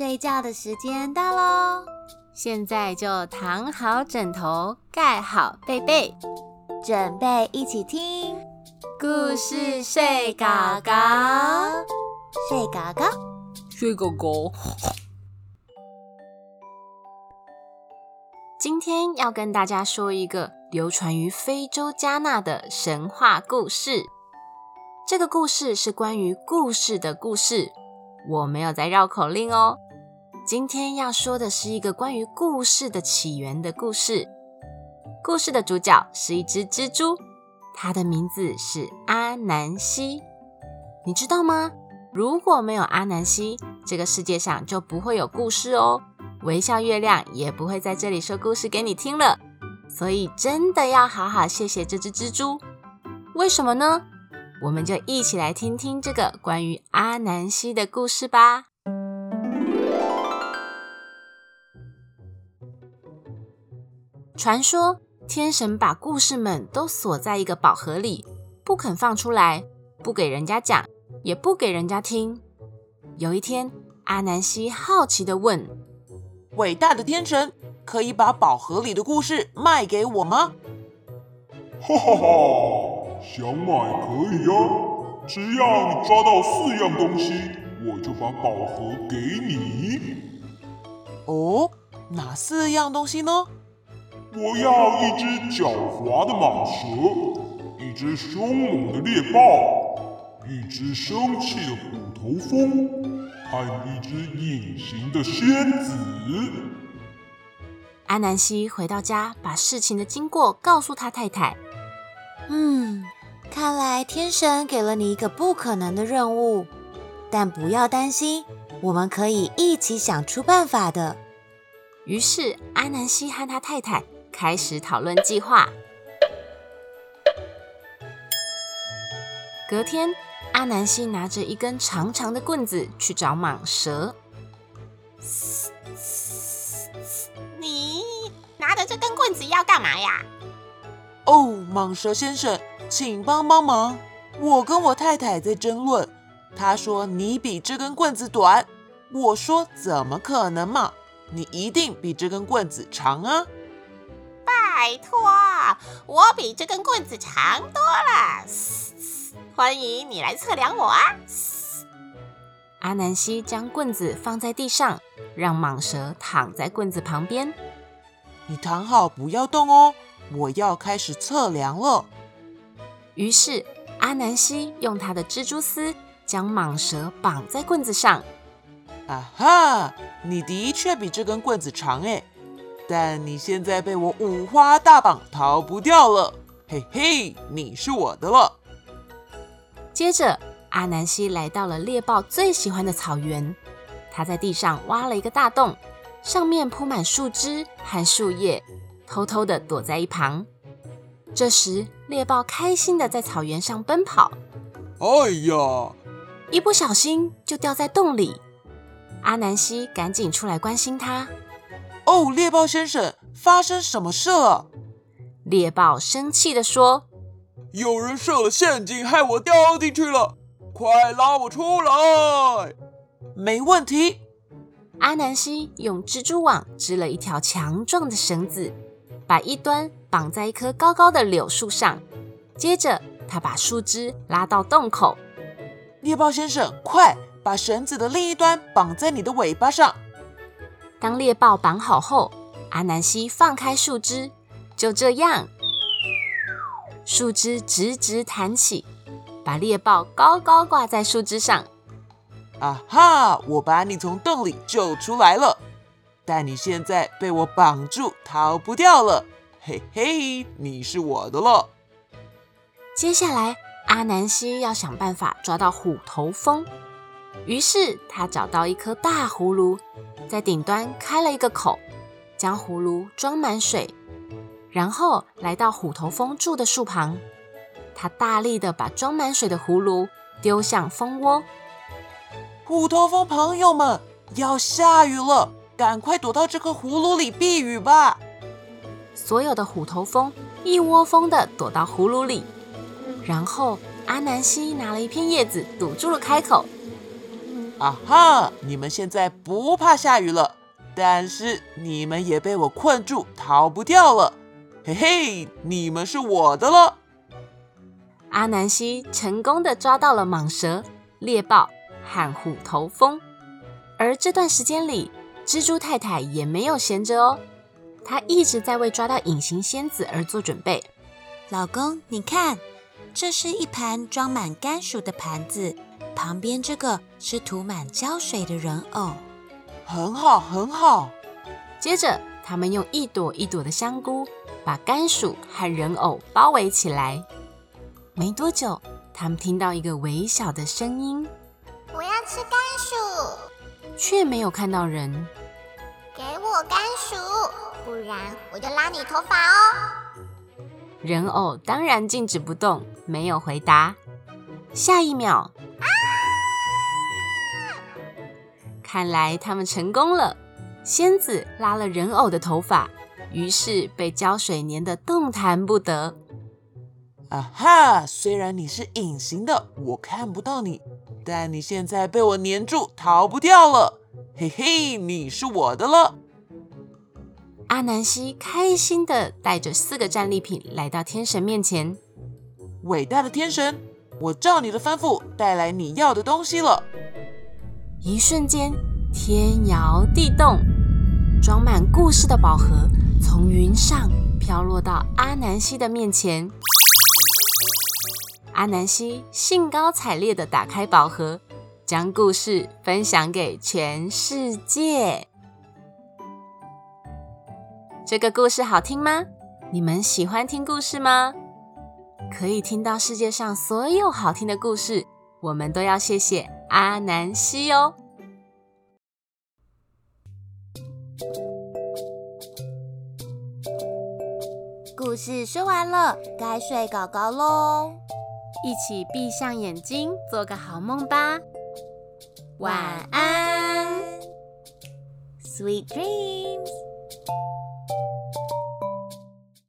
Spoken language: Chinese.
睡觉的时间到喽！现在就躺好枕头，盖好被被，准备一起听故事睡狗狗，睡狗狗，睡狗狗。今天要跟大家说一个流传于非洲加纳的神话故事。这个故事是关于故事的故事。我没有在绕口令哦。今天要说的是一个关于故事的起源的故事。故事的主角是一只蜘蛛，它的名字是阿南西。你知道吗？如果没有阿南西，这个世界上就不会有故事哦。微笑月亮也不会在这里说故事给你听了。所以真的要好好谢谢这只蜘蛛。为什么呢？我们就一起来听听这个关于阿南西的故事吧。传说天神把故事们都锁在一个宝盒里，不肯放出来，不给人家讲，也不给人家听。有一天，阿南西好奇的问：“伟大的天神，可以把宝盒里的故事卖给我吗？”哈哈哈。想买可以呀，只要你抓到四样东西，我就把宝盒给你。哦，哪四样东西呢？我要一只狡猾的蟒蛇，一只凶猛的猎豹，一只生气的虎头蜂，和一只隐形的仙子。阿南希回到家，把事情的经过告诉他太太。嗯，看来天神给了你一个不可能的任务，但不要担心，我们可以一起想出办法的。于是阿南希和他太太开始讨论计划。隔天，阿南希拿着一根长长的棍子去找蟒蛇。你拿着这根棍子要干嘛呀？哦，蟒蛇先生，请帮帮忙！我跟我太太在争论，她说你比这根棍子短，我说怎么可能嘛？你一定比这根棍子长啊！拜托，我比这根棍子长多了。欢迎你来测量我啊！阿南希将棍子放在地上，让蟒蛇躺在棍子旁边。你躺好，不要动哦。我要开始测量了。于是阿南希用他的蜘蛛丝将蟒蛇绑在棍子上。啊哈，你的确比这根棍子长哎，但你现在被我五花大绑，逃不掉了。嘿嘿，你是我的了。接着阿南希来到了猎豹最喜欢的草原，他在地上挖了一个大洞，上面铺满树枝和树叶。偷偷的躲在一旁。这时，猎豹开心的在草原上奔跑。哎呀！一不小心就掉在洞里。阿南希赶紧出来关心他。哦，猎豹先生，发生什么事了？猎豹生气地说：“有人设了陷阱，害我掉进去了！快拉我出来！”没问题。阿南希用蜘蛛网织了一条强壮的绳子。把一端绑在一棵高高的柳树上，接着他把树枝拉到洞口。猎豹先生，快把绳子的另一端绑在你的尾巴上。当猎豹绑好后，阿南希放开树枝，就这样，树枝直直弹起，把猎豹高高挂在树枝上。啊哈！我把你从洞里救出来了。但你现在被我绑住，逃不掉了。嘿嘿，你是我的了。接下来，阿南希要想办法抓到虎头蜂。于是他找到一颗大葫芦，在顶端开了一个口，将葫芦装满水，然后来到虎头蜂住的树旁。他大力的把装满水的葫芦丢向蜂窝。虎头蜂朋友们，要下雨了。赶快躲到这颗葫芦里避雨吧！所有的虎头蜂一窝蜂的躲到葫芦里，然后阿南希拿了一片叶子堵住了开口。啊哈！你们现在不怕下雨了，但是你们也被我困住，逃不掉了。嘿嘿，你们是我的了。阿南希成功的抓到了蟒蛇、猎豹和虎头蜂，而这段时间里，蜘蛛太太也没有闲着哦，她一直在为抓到隐形仙子而做准备。老公，你看，这是一盘装满甘薯的盘子，旁边这个是涂满胶水的人偶。很好，很好。接着，他们用一朵一朵的香菇把甘薯和人偶包围起来。没多久，他们听到一个微小的声音：“我要吃甘薯。”却没有看到人。给我甘薯，不然我就拉你头发哦。人偶当然静止不动，没有回答。下一秒，看来他们成功了。仙子拉了人偶的头发，于是被胶水粘得动弹不得。啊哈！虽然你是隐形的，我看不到你，但你现在被我粘住，逃不掉了。嘿嘿，你是我的了。阿南希开心的带着四个战利品来到天神面前。伟大的天神，我照你的吩咐带来你要的东西了。一瞬间，天摇地动，装满故事的宝盒从云上飘落到阿南希的面前。阿南希兴高采烈的打开宝盒，将故事分享给全世界。这个故事好听吗？你们喜欢听故事吗？可以听到世界上所有好听的故事，我们都要谢谢阿南西哦。故事说完了，该睡搞搞喽。一起闭上眼睛，做个好梦吧。晚安，Sweet dreams。